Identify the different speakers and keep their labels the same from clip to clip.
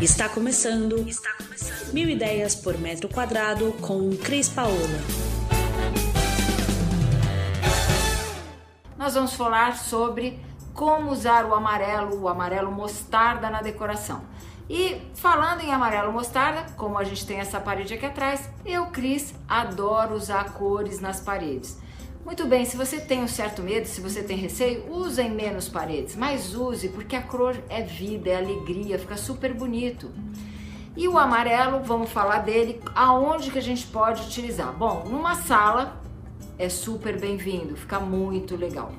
Speaker 1: Está começando. Está começando. Mil ideias por metro quadrado com Cris Paola.
Speaker 2: Nós vamos falar sobre como usar o amarelo, o amarelo mostarda na decoração. E falando em amarelo mostarda, como a gente tem essa parede aqui atrás, eu, Cris, adoro usar cores nas paredes. Muito bem, se você tem um certo medo, se você tem receio, usem menos paredes, mas use porque a cor é vida, é alegria, fica super bonito. E o amarelo, vamos falar dele, aonde que a gente pode utilizar? Bom, numa sala é super bem-vindo, fica muito legal.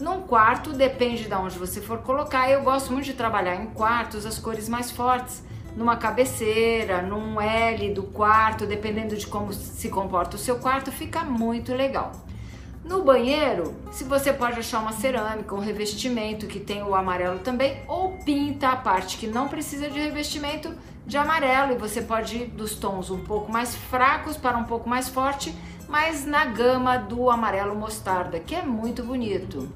Speaker 2: Num quarto, depende de onde você for colocar. Eu gosto muito de trabalhar em quartos as cores mais fortes, numa cabeceira, num L do quarto, dependendo de como se comporta o seu quarto, fica muito legal. No banheiro, se você pode achar uma cerâmica, um revestimento que tem o amarelo também, ou pinta a parte que não precisa de revestimento de amarelo e você pode ir dos tons um pouco mais fracos para um pouco mais forte, mas na gama do amarelo mostarda, que é muito bonito.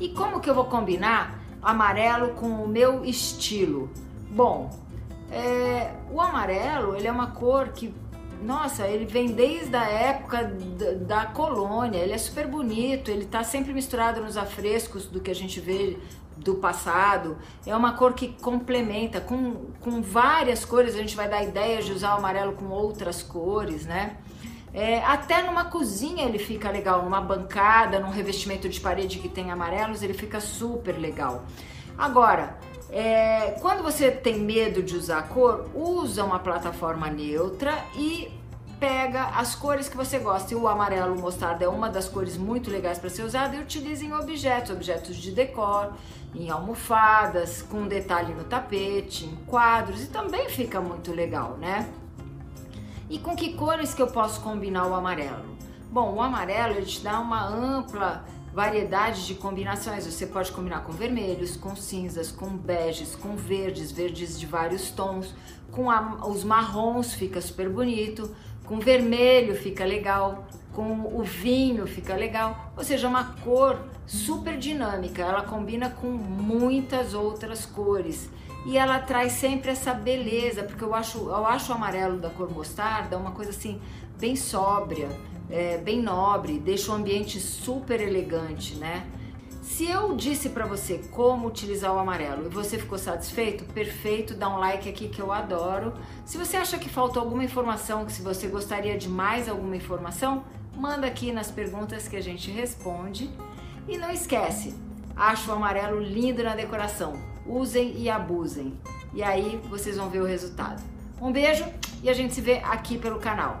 Speaker 2: E como que eu vou combinar amarelo com o meu estilo? Bom, é, o amarelo ele é uma cor que nossa, ele vem desde a época da, colônia, ele é super bonito, ele tá sempre misturado nos afrescos do que a gente vê do passado. É uma cor que complementa com, com várias cores, a gente vai dar ideia de usar o amarelo com outras cores, né? É, até numa cozinha ele fica legal, numa bancada, num revestimento de parede que tem amarelos, ele fica super legal. Agora, é, quando você tem medo de usar cor, usa uma plataforma neutra e pega as cores que você gosta. E o amarelo mostarda é uma das cores muito legais para ser usada e utilize em objetos, objetos de decor, em almofadas, com detalhe no tapete, em quadros e também fica muito legal, né? E com que cores que eu posso combinar o amarelo? Bom, o amarelo ele te dá uma ampla variedade de combinações. Você pode combinar com vermelhos, com cinzas, com beges, com verdes, verdes de vários tons, com a, os marrons fica super bonito, com vermelho fica legal, com o vinho fica legal. Ou seja, uma cor super dinâmica. Ela combina com muitas outras cores e ela traz sempre essa beleza, porque eu acho, eu acho o amarelo da cor mostarda uma coisa assim bem sóbria é, bem nobre, deixa o ambiente super elegante, né? Se eu disse para você como utilizar o amarelo e você ficou satisfeito, perfeito, dá um like aqui que eu adoro. Se você acha que faltou alguma informação, que se você gostaria de mais alguma informação, manda aqui nas perguntas que a gente responde. E não esquece, acho o amarelo lindo na decoração. Usem e abusem. E aí vocês vão ver o resultado. Um beijo e a gente se vê aqui pelo canal.